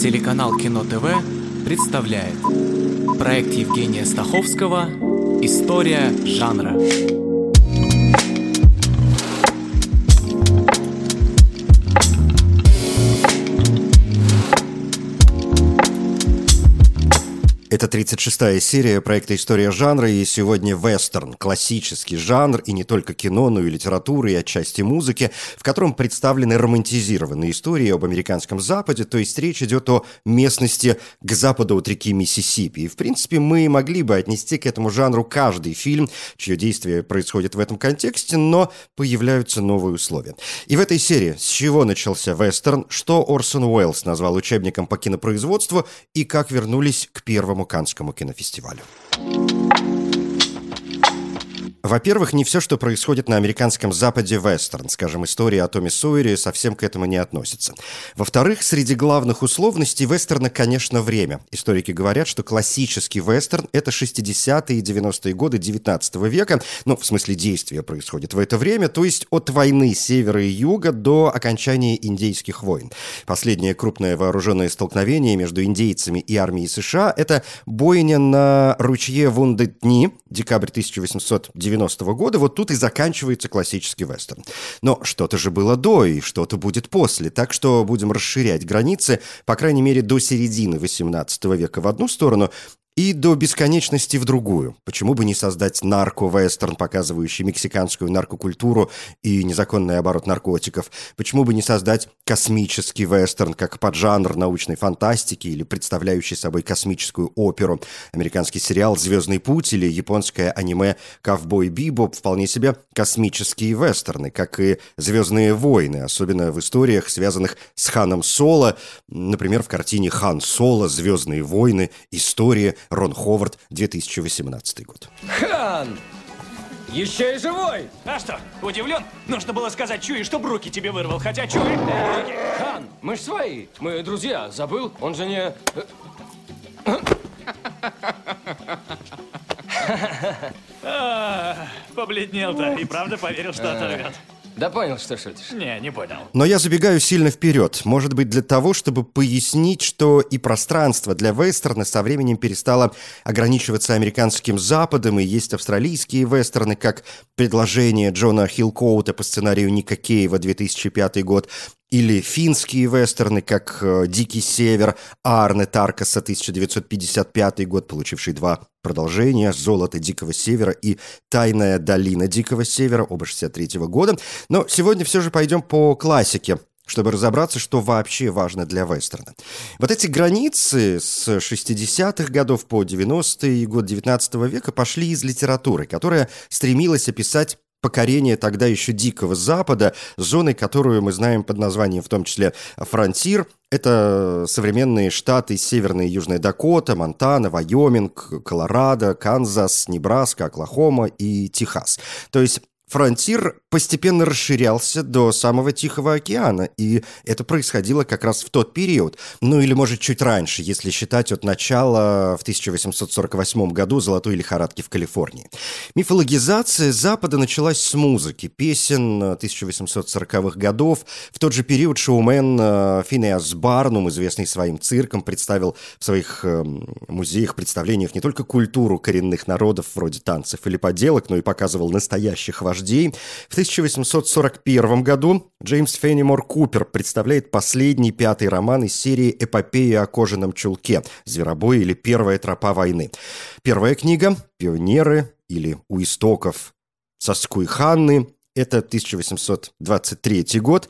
Телеканал Кино ТВ представляет проект Евгения Стаховского «История жанра». Это 36-я серия проекта «История жанра», и сегодня вестерн, классический жанр, и не только кино, но и литературы, и отчасти музыки, в котором представлены романтизированные истории об американском Западе, то есть речь идет о местности к западу от реки Миссисипи. И, в принципе, мы могли бы отнести к этому жанру каждый фильм, чье действие происходит в этом контексте, но появляются новые условия. И в этой серии с чего начался вестерн, что Орсон Уэллс назвал учебником по кинопроизводству, и как вернулись к первому Каннскому кинофестивалю. Во-первых, не все, что происходит на американском западе вестерн, скажем, история о Томе Сойере совсем к этому не относится. Во-вторых, среди главных условностей вестерна, конечно, время. Историки говорят, что классический вестерн – это 60-е и 90-е годы 19 века, ну, в смысле действия происходит в это время, то есть от войны севера и юга до окончания индейских войн. Последнее крупное вооруженное столкновение между индейцами и армией США – это бойня на ручье Вундетни, декабрь 1890 90-го года, вот тут и заканчивается классический вестерн. Но что-то же было до и что-то будет после, так что будем расширять границы, по крайней мере, до середины 18 века в одну сторону и до бесконечности в другую. Почему бы не создать нарко-вестерн, показывающий мексиканскую наркокультуру и незаконный оборот наркотиков? Почему бы не создать космический вестерн, как поджанр научной фантастики или представляющий собой космическую оперу? Американский сериал «Звездный путь» или японское аниме «Ковбой Бибоп» вполне себе космические вестерны, как и «Звездные войны», особенно в историях, связанных с Ханом Соло, например, в картине «Хан Соло. Звездные войны. История Рон Ховард, 2018 год. Хан! Еще и живой! А что, удивлен? Нужно было сказать Чуи, что Бруки тебе вырвал, хотя Чуи... Хан, мы ж свои, мы друзья, забыл? Он же не... А, побледнел-то и правда поверил, что оторвет. Да понял, что шутишь. Не, не понял. Но я забегаю сильно вперед. Может быть, для того, чтобы пояснить, что и пространство для вестерна со временем перестало ограничиваться американским Западом, и есть австралийские вестерны, как предложение Джона Хилкоута по сценарию Ника Кейва 2005 год, или финские вестерны, как э, «Дикий север» Арне Таркаса, 1955 год, получивший два продолжения «Золото Дикого Севера» и «Тайная долина Дикого Севера» оба 63 года. Но сегодня все же пойдем по классике чтобы разобраться, что вообще важно для вестерна. Вот эти границы с 60-х годов по 90-й год 19 века пошли из литературы, которая стремилась описать покорение тогда еще Дикого Запада, зоны, которую мы знаем под названием в том числе «Фронтир». Это современные штаты Северная и Южная Дакота, Монтана, Вайоминг, Колорадо, Канзас, Небраска, Оклахома и Техас. То есть Фронтир постепенно расширялся до самого Тихого океана, и это происходило как раз в тот период, ну или, может, чуть раньше, если считать от начала в 1848 году золотой лихорадки в Калифорнии. Мифологизация Запада началась с музыки, песен 1840-х годов. В тот же период шоумен э, Финеас Барнум, известный своим цирком, представил в своих эм, музеях, представлениях не только культуру коренных народов вроде танцев или поделок, но и показывал настоящих вождей вождей. В 1841 году Джеймс Феннимор Купер представляет последний пятый роман из серии «Эпопеи о кожаном чулке. Зверобой или Первая тропа войны». Первая книга «Пионеры» или «У истоков Соскуйханны» это 1823 год,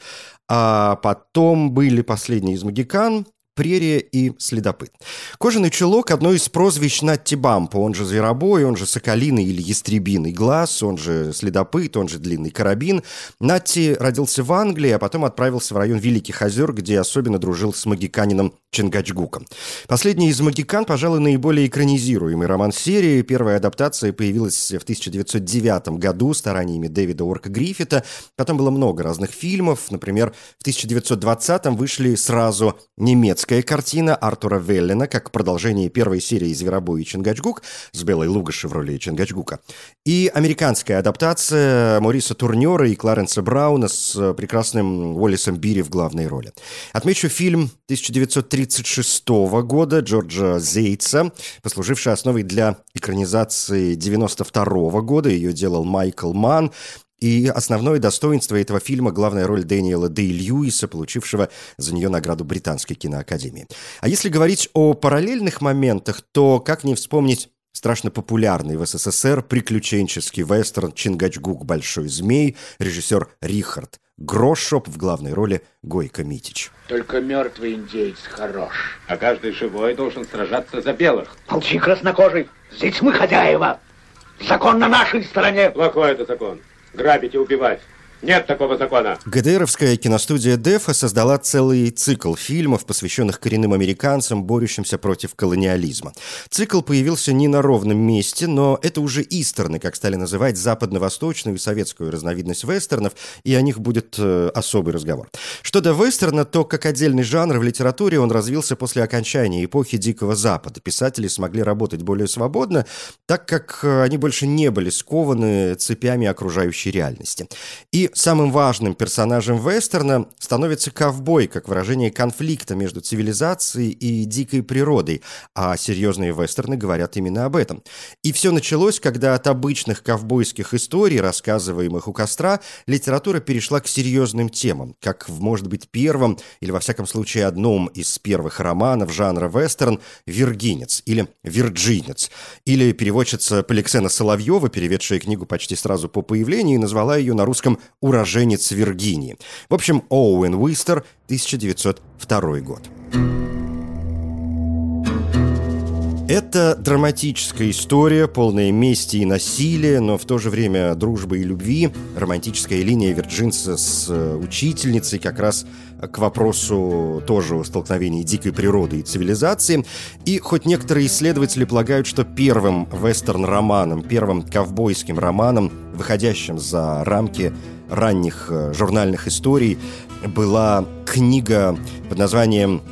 а потом были «Последние из Магикан», прерия и следопыт. Кожаный чулок – одно из прозвищ Натти Бампа, он же зверобой, он же соколиный или ястребиный глаз, он же следопыт, он же длинный карабин. Натти родился в Англии, а потом отправился в район Великих озер, где особенно дружил с магиканином Чингачгуком. Последний из «Магикан», пожалуй, наиболее экранизируемый роман серии. Первая адаптация появилась в 1909 году стараниями Дэвида Уорка Гриффита. Потом было много разных фильмов. Например, в 1920 вышли сразу немецкие немецкая картина Артура Веллина как продолжение первой серии «Зверобой и Чингачгук» с Белой Лугаши в роли Чингачгука. И американская адаптация Мориса Турнера и Кларенса Брауна с прекрасным Уоллисом Бири в главной роли. Отмечу фильм 1936 года Джорджа Зейтса, послуживший основой для экранизации 92 года. Ее делал Майкл Манн. И основное достоинство этого фильма – главная роль Дэниела Дэй Льюиса, получившего за нее награду Британской киноакадемии. А если говорить о параллельных моментах, то как не вспомнить страшно популярный в СССР приключенческий вестерн «Чингачгук. Большой змей», режиссер Рихард Грошоп в главной роли Гойко Митич. Только мертвый индейец хорош. А каждый живой должен сражаться за белых. Молчи, краснокожий. Здесь мы хозяева. Закон на нашей стороне. Плохой это закон. Грабить и убивать. Нет такого закона. ГДРовская киностудия «Дефа» создала целый цикл фильмов, посвященных коренным американцам, борющимся против колониализма. Цикл появился не на ровном месте, но это уже истерны, как стали называть западно-восточную и советскую разновидность вестернов, и о них будет э, особый разговор. Что до вестерна, то как отдельный жанр в литературе он развился после окончания эпохи Дикого Запада. Писатели смогли работать более свободно, так как э, они больше не были скованы цепями окружающей реальности. И самым важным персонажем вестерна становится ковбой, как выражение конфликта между цивилизацией и дикой природой, а серьезные вестерны говорят именно об этом. И все началось, когда от обычных ковбойских историй, рассказываемых у костра, литература перешла к серьезным темам, как в, может быть, первом или, во всяком случае, одном из первых романов жанра вестерн «Виргинец» или «Вирджинец», или переводчица Поликсена Соловьева, переведшая книгу почти сразу по появлению, назвала ее на русском уроженец Виргинии. В общем, Оуэн Уистер, 1902 год. Это драматическая история, полная мести и насилия, но в то же время дружбы и любви. Романтическая линия Вирджинса с э, учительницей как раз к вопросу тоже о столкновении дикой природы и цивилизации. И хоть некоторые исследователи полагают, что первым вестерн-романом, первым ковбойским романом, выходящим за рамки ранних э, журнальных историй, была книга под названием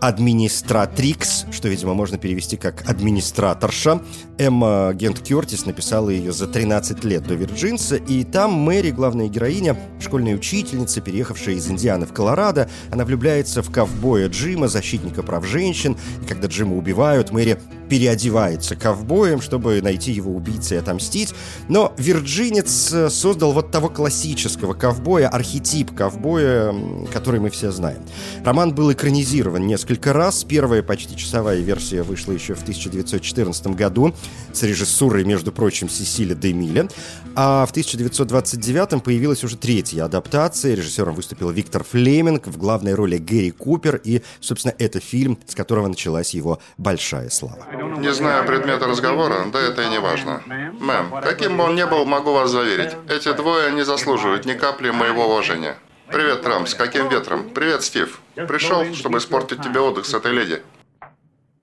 администратрикс, что, видимо, можно перевести как администраторша. Эмма Гент Кертис написала ее за 13 лет до Вирджинса, и там Мэри, главная героиня, школьная учительница, переехавшая из Индианы в Колорадо, она влюбляется в ковбоя Джима, защитника прав женщин, и когда Джима убивают, Мэри переодевается ковбоем, чтобы найти его убийцу и отомстить. Но Вирджинец э, создал вот того классического ковбоя, архетип ковбоя, который мы все знаем. Роман был экранизирован несколько раз. Первая почти часовая версия вышла еще в 1914 году с режиссурой, между прочим, Сесили Демиля. А в 1929 появилась уже третья адаптация. Режиссером выступил Виктор Флеминг, в главной роли Гэри Купер. И, собственно, это фильм, с которого началась его большая слава. Не знаю предмета разговора, да это и не важно. Мэм, каким бы он ни был, могу вас заверить, эти двое не заслуживают ни капли моего уважения. Привет, Трамп, с каким ветром? Привет, Стив. Пришел, чтобы испортить тебе отдых с этой леди.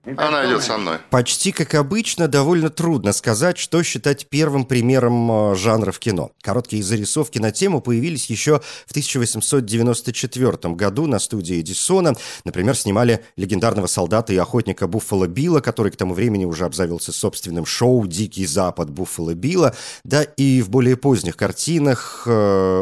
Она идет со мной. Почти как обычно, довольно трудно сказать, что считать первым примером э, жанра в кино. Короткие зарисовки на тему появились еще в 1894 году на студии Эдисона. Например, снимали легендарного солдата и охотника Буффало Билла, который к тому времени уже обзавелся собственным шоу «Дикий Запад» Буффало Билла. Да и в более поздних картинах э,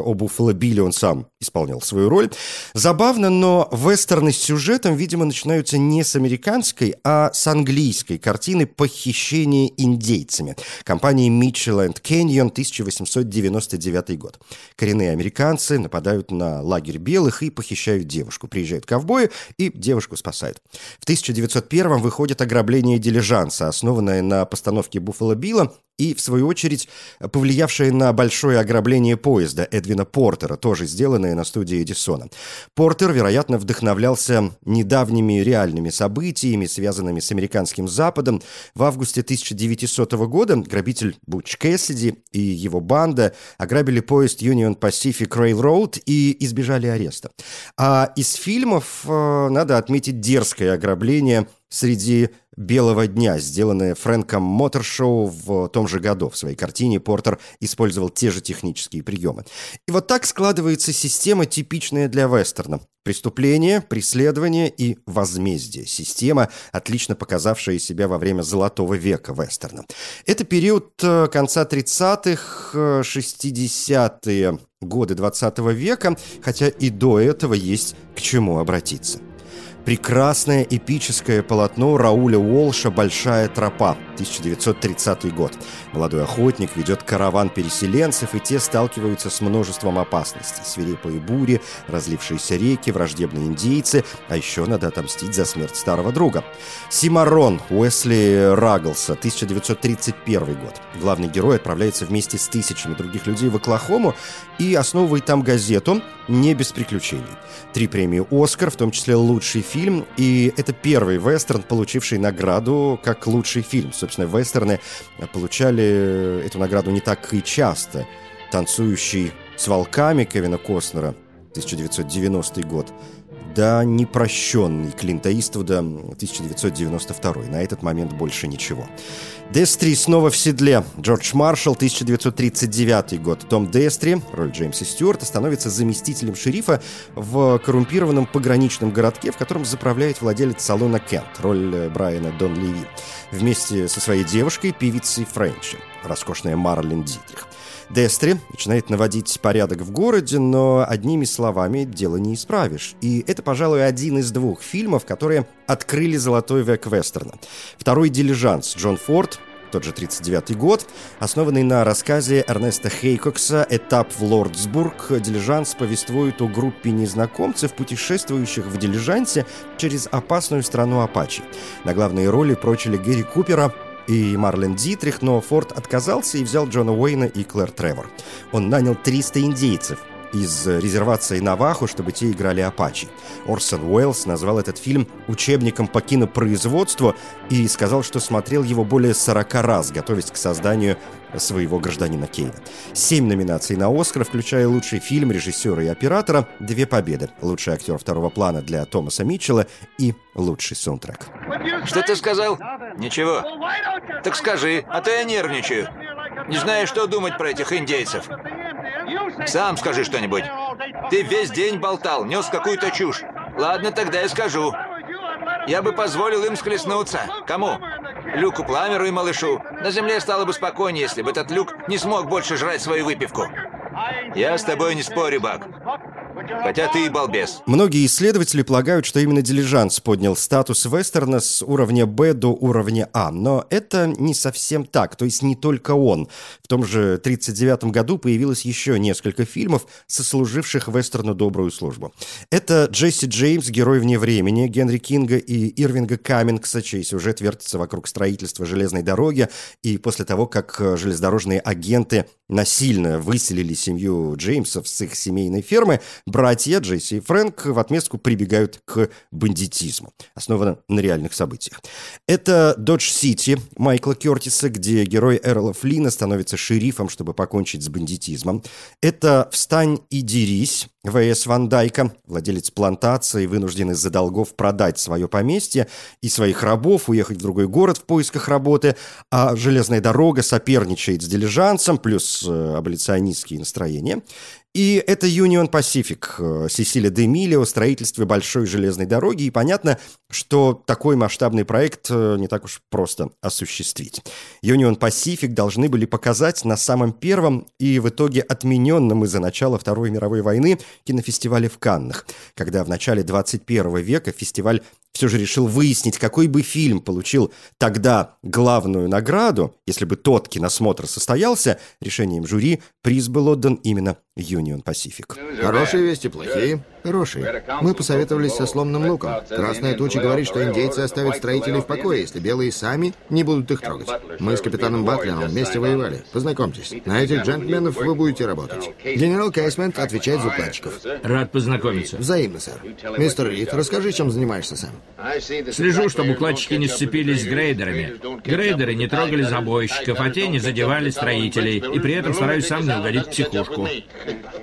о Буффало Билле он сам исполнял свою роль. Забавно, но вестерны с сюжетом, видимо, начинаются не с американской, а с английской картины «Похищение индейцами» компании Mitchell Canyon 1899 год. Коренные американцы нападают на лагерь белых и похищают девушку. Приезжают ковбои и девушку спасают. В 1901 выходит «Ограбление дилижанса», основанное на постановке Буффало Билла и, в свою очередь, повлиявшее на большое ограбление поезда Эдвина Портера, тоже сделанное на студии Эдисона. Портер, вероятно, вдохновлялся недавними реальными событиями, связанными с американским Западом. В августе 1900 года грабитель Буч Кэссиди и его банда ограбили поезд Union Pacific Railroad и избежали ареста. А из фильмов э, надо отметить дерзкое ограбление среди белого дня, сделанное Фрэнком Моторшоу в том же году. В своей картине Портер использовал те же технические приемы. И вот так складывается система, типичная для вестерна. Преступление, преследование и возмездие. Система, отлично показавшая себя во время золотого века вестерна. Это период э, конца 30-х, 60-е э, годы 20 века, хотя и до этого есть к чему обратиться. Прекрасное эпическое полотно Рауля Уолша «Большая тропа», 1930 год. Молодой охотник ведет караван переселенцев, и те сталкиваются с множеством опасностей. Свирепые бури, разлившиеся реки, враждебные индейцы, а еще надо отомстить за смерть старого друга. Симарон Уэсли Рагглса, 1931 год. Главный герой отправляется вместе с тысячами других людей в Оклахому и основывает там газету «Не без приключений». Три премии «Оскар», в том числе лучший фильм, и это первый вестерн, получивший награду как лучший фильм. Собственно, вестерны получали эту награду не так и часто. «Танцующий с волками» Кевина Костнера, 1990 год, да непрощенный Клинта Иствуда 1992. На этот момент больше ничего. Дестри снова в седле. Джордж Маршалл, 1939 год. Том Дестри, роль Джеймса Стюарта, становится заместителем шерифа в коррумпированном пограничном городке, в котором заправляет владелец салона Кент, роль э, Брайана Дон Леви, вместе со своей девушкой, певицей Френчи, роскошная Марлин Дитрих. Дестри начинает наводить порядок в городе, но одними словами дело не исправишь. И это, пожалуй, один из двух фильмов, которые открыли золотой век вестерна. Второй «Дилижанс» Джон Форд, тот же 39 год, основанный на рассказе Эрнеста Хейкокса «Этап в Лордсбург», «Дилижанс» повествует о группе незнакомцев, путешествующих в дилижансе через опасную страну Апачи. На главные роли прочили Гэри Купера, и Марлен Дитрих, но Форд отказался и взял Джона Уэйна и Клэр Тревор. Он нанял 300 индейцев из резервации Наваху, чтобы те играли Апачи. Орсон Уэллс назвал этот фильм учебником по кинопроизводству и сказал, что смотрел его более 40 раз, готовясь к созданию своего гражданина Кейна. Семь номинаций на «Оскар», включая лучший фильм, режиссера и оператора, две победы. Лучший актер второго плана для Томаса Митчелла и лучший саундтрек. Что ты сказал? Ничего. Так скажи, а то я нервничаю. Не знаю, что думать про этих индейцев. Сам скажи что-нибудь. Ты весь день болтал, нес какую-то чушь. Ладно, тогда я скажу. Я бы позволил им схлестнуться. Кому? Люку Пламеру и малышу. На земле стало бы спокойнее, если бы этот Люк не смог больше жрать свою выпивку. Я с тобой не спорю, Бак. Хотя ты и балбес. Многие исследователи полагают, что именно «Дилижанс» поднял статус вестерна с уровня «Б» до уровня «А». Но это не совсем так, то есть не только он. В том же 1939 году появилось еще несколько фильмов, сослуживших вестерну добрую службу. Это Джесси Джеймс, герой вне времени, Генри Кинга и Ирвинга Каммингса, чей сюжет вертится вокруг строительства железной дороги, и после того, как железнодорожные агенты насильно выселили семью Джеймсов с их семейной фермы, братья Джесси и Фрэнк в отместку прибегают к бандитизму. Основано на реальных событиях. Это «Додж Сити» Майкла Кертиса, где герой Эрла Флина становится шерифом, чтобы покончить с бандитизмом. Это «Встань и дерись» В.С. Ван Дайка, владелец плантации, вынужден из-за долгов продать свое поместье и своих рабов, уехать в другой город в поисках работы, а железная дорога соперничает с дилижансом, плюс э, аболиционистские настроения. И это Union Pacific, э, Сесилия де Мили о строительстве большой железной дороги. И понятно, что такой масштабный проект э, не так уж просто осуществить. Union Pacific должны были показать на самом первом и в итоге отмененном из-за начала Второй мировой войны кинофестивале в Каннах, когда в начале 21 века фестиваль все же решил выяснить, какой бы фильм получил тогда главную награду, если бы тот киносмотр состоялся, решением жюри приз был отдан именно Union Pacific. Хорошие вести, плохие? Хорошие. Мы посоветовались со сломным луком. Красная туча говорит, что индейцы оставят строителей в покое, если белые сами не будут их трогать. Мы с капитаном Батлером вместе воевали. Познакомьтесь. На этих джентльменов вы будете работать. Генерал Кайсмент отвечает за укладчиков. Рад познакомиться. Взаимно, сэр. Мистер Рид, расскажи, чем занимаешься сам. Слежу, чтобы укладчики не сцепились с грейдерами. Грейдеры не трогали забойщиков, а те не задевали строителей. И при этом стараюсь сам не угодить в психушку.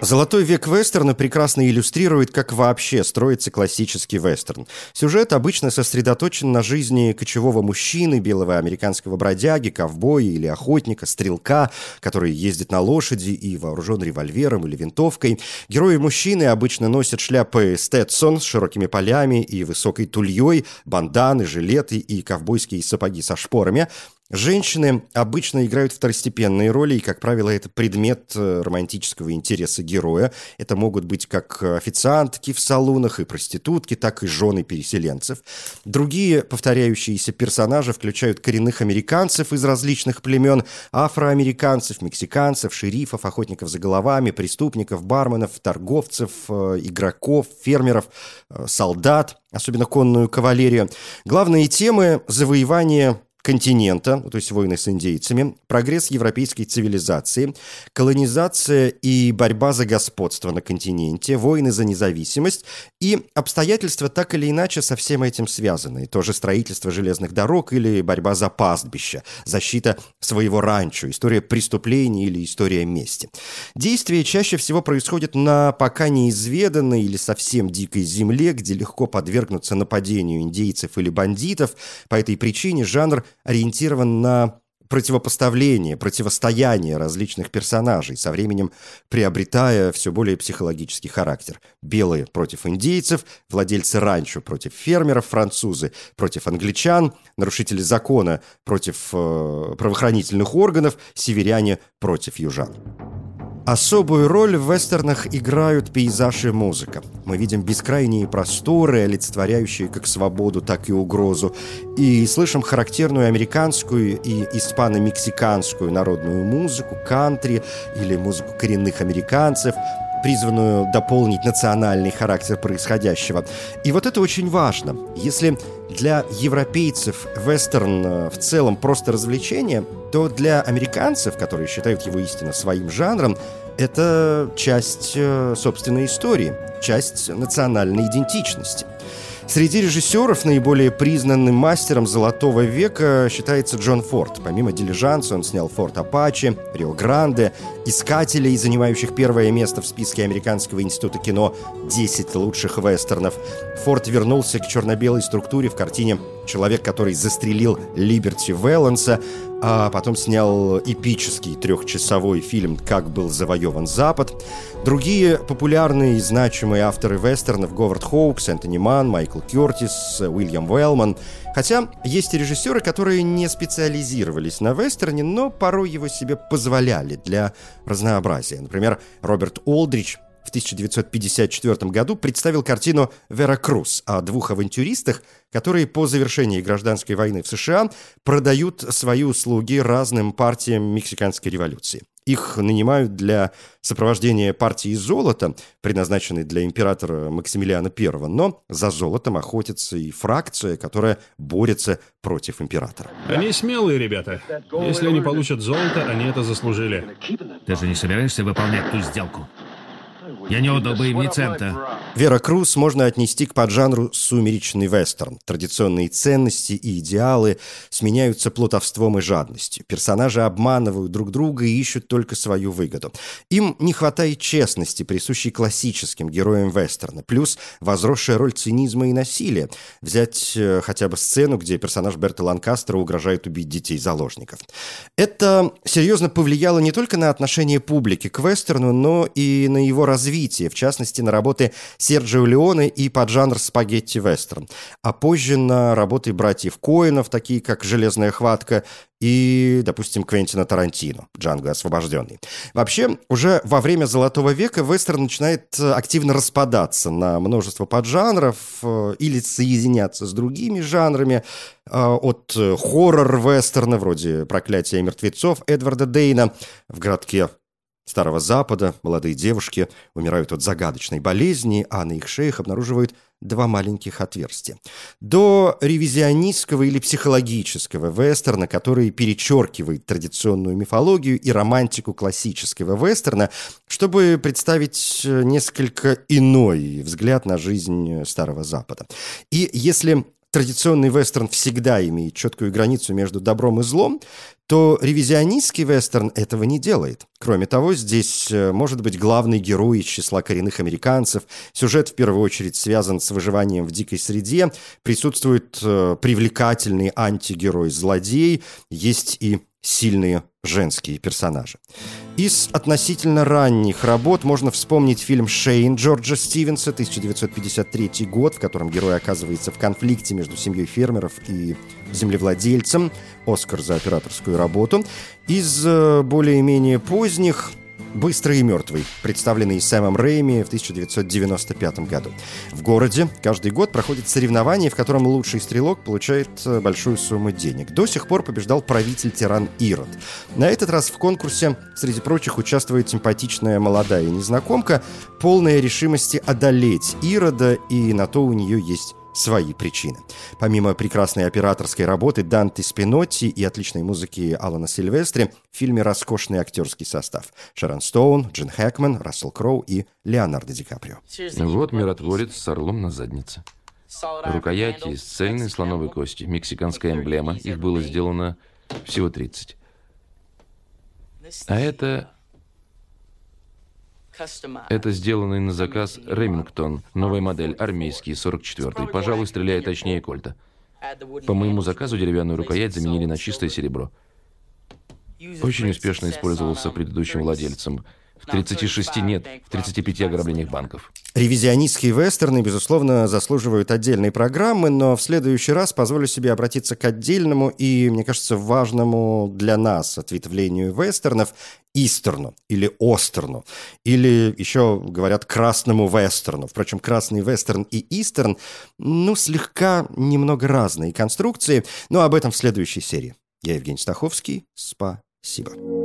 Золотой век вестерна прекрасно иллюстрирует, как вообще строится классический вестерн. Сюжет обычно сосредоточен на жизни кочевого мужчины, белого американского бродяги, ковбоя или охотника, стрелка, который ездит на лошади и вооружен револьвером или винтовкой. Герои мужчины обычно носят шляпы Сtetson с широкими полями и высокой тульей, банданы, жилеты и ковбойские сапоги со шпорами, Женщины обычно играют второстепенные роли, и, как правило, это предмет э, романтического интереса героя. Это могут быть как официантки в салонах и проститутки, так и жены переселенцев. Другие повторяющиеся персонажи включают коренных американцев из различных племен, афроамериканцев, мексиканцев, шерифов, охотников за головами, преступников, барменов, торговцев, э, игроков, фермеров, э, солдат, особенно конную кавалерию. Главные темы – завоевание континента, то есть войны с индейцами, прогресс европейской цивилизации, колонизация и борьба за господство на континенте, войны за независимость и обстоятельства так или иначе со всем этим связаны. Тоже строительство железных дорог или борьба за пастбище, защита своего ранчо, история преступлений или история мести. Действие чаще всего происходит на пока неизведанной или совсем дикой земле, где легко подвергнуться нападению индейцев или бандитов. По этой причине жанр ориентирован на противопоставление, противостояние различных персонажей, со временем приобретая все более психологический характер. Белые против индейцев, владельцы ранчо против фермеров, французы против англичан, нарушители закона против э, правоохранительных органов, северяне против южан. Особую роль в вестернах играют пейзаж и музыка. Мы видим бескрайние просторы, олицетворяющие как свободу, так и угрозу, и слышим характерную американскую и испано-мексиканскую народную музыку, кантри или музыку коренных американцев, призванную дополнить национальный характер происходящего. И вот это очень важно. Если для европейцев вестерн э, в целом просто развлечение, то для американцев, которые считают его истинно своим жанром, это часть э, собственной истории, часть национальной идентичности – Среди режиссеров наиболее признанным мастером «Золотого века» считается Джон Форд. Помимо «Дилижанса» он снял «Форд Апачи», «Рио Гранде», «Искателей», занимающих первое место в списке Американского института кино «10 лучших вестернов». Форд вернулся к черно-белой структуре в картине «Человек, который застрелил Либерти Вэланса», а потом снял эпический трехчасовой фильм «Как был завоеван Запад». Другие популярные и значимые авторы вестернов Говард Хоукс, Энтони Ман, Майкл Кертис, Уильям Уэллман. Хотя есть и режиссеры, которые не специализировались на вестерне, но порой его себе позволяли для разнообразия. Например, Роберт Олдрич в 1954 году представил картину «Вера Круз» о двух авантюристах, которые по завершении гражданской войны в США продают свои услуги разным партиям мексиканской революции. Их нанимают для сопровождения партии золота, предназначенной для императора Максимилиана I, но за золотом охотится и фракция, которая борется против императора. Они смелые ребята. Если они получат золото, они это заслужили. Ты же не собираешься выполнять ту сделку? Я не отдал бы им ни цента. Вера Круз можно отнести к поджанру сумеречный вестерн. Традиционные ценности и идеалы сменяются плутовством и жадностью. Персонажи обманывают друг друга и ищут только свою выгоду. Им не хватает честности, присущей классическим героям вестерна. Плюс возросшая роль цинизма и насилия. Взять э, хотя бы сцену, где персонаж Берта Ланкастера угрожает убить детей-заложников. Это серьезно повлияло не только на отношение публики к вестерну, но и на его развитие, в частности, на работы Серджио Леоне и поджанр спагетти-вестерн, а позже на работы братьев Коинов, такие как «Железная хватка» и, допустим, Квентина Тарантино, Джанго освобожденный. Вообще, уже во время Золотого века вестерн начинает активно распадаться на множество поджанров э, или соединяться с другими жанрами, э, от хоррор-вестерна, вроде «Проклятия мертвецов» Эдварда Дейна в городке Старого Запада молодые девушки умирают от загадочной болезни, а на их шеях обнаруживают два маленьких отверстия. До ревизионистского или психологического вестерна, который перечеркивает традиционную мифологию и романтику классического вестерна, чтобы представить несколько иной взгляд на жизнь Старого Запада. И если традиционный вестерн всегда имеет четкую границу между добром и злом, то ревизионистский вестерн этого не делает. Кроме того, здесь э, может быть главный герой из числа коренных американцев. Сюжет в первую очередь связан с выживанием в дикой среде. Присутствует э, привлекательный антигерой-злодей. Есть и сильные женские персонажи. Из относительно ранних работ можно вспомнить фильм «Шейн» Джорджа Стивенса, 1953 год, в котором герой оказывается в конфликте между семьей фермеров и землевладельцем. Оскар за операторскую работу. Из э, более-менее поздних «Быстрый и мертвый», представленный Сэмом Рэйми в 1995 году. В городе каждый год проходит соревнование, в котором лучший стрелок получает э, большую сумму денег. До сих пор побеждал правитель-тиран Ирод. На этот раз в конкурсе, среди прочих, участвует симпатичная молодая незнакомка, полная решимости одолеть Ирода, и на то у нее есть свои причины. Помимо прекрасной операторской работы Данте Спинотти и отличной музыки Алана Сильвестри, в фильме роскошный актерский состав. Шарон Стоун, Джин Хэкман, Рассел Кроу и Леонардо Ди Каприо. Вот миротворец с орлом на заднице. Рукояти из цельной слоновой кости, мексиканская эмблема. Их было сделано всего 30. А это это сделанный на заказ Ремингтон, новая модель, армейский, 44-й. Пожалуй, стреляет точнее Кольта. По моему заказу деревянную рукоять заменили на чистое серебро. Очень успешно использовался предыдущим владельцем. В 36 нет, в 35 ограблениях банков. Ревизионистские вестерны, безусловно, заслуживают отдельной программы, но в следующий раз позволю себе обратиться к отдельному и, мне кажется, важному для нас ответвлению вестернов истерну или остерну, или еще говорят красному вестерну. Впрочем, красный вестерн и истерн, ну, слегка немного разные конструкции, но об этом в следующей серии. Я Евгений Стаховский. Спасибо.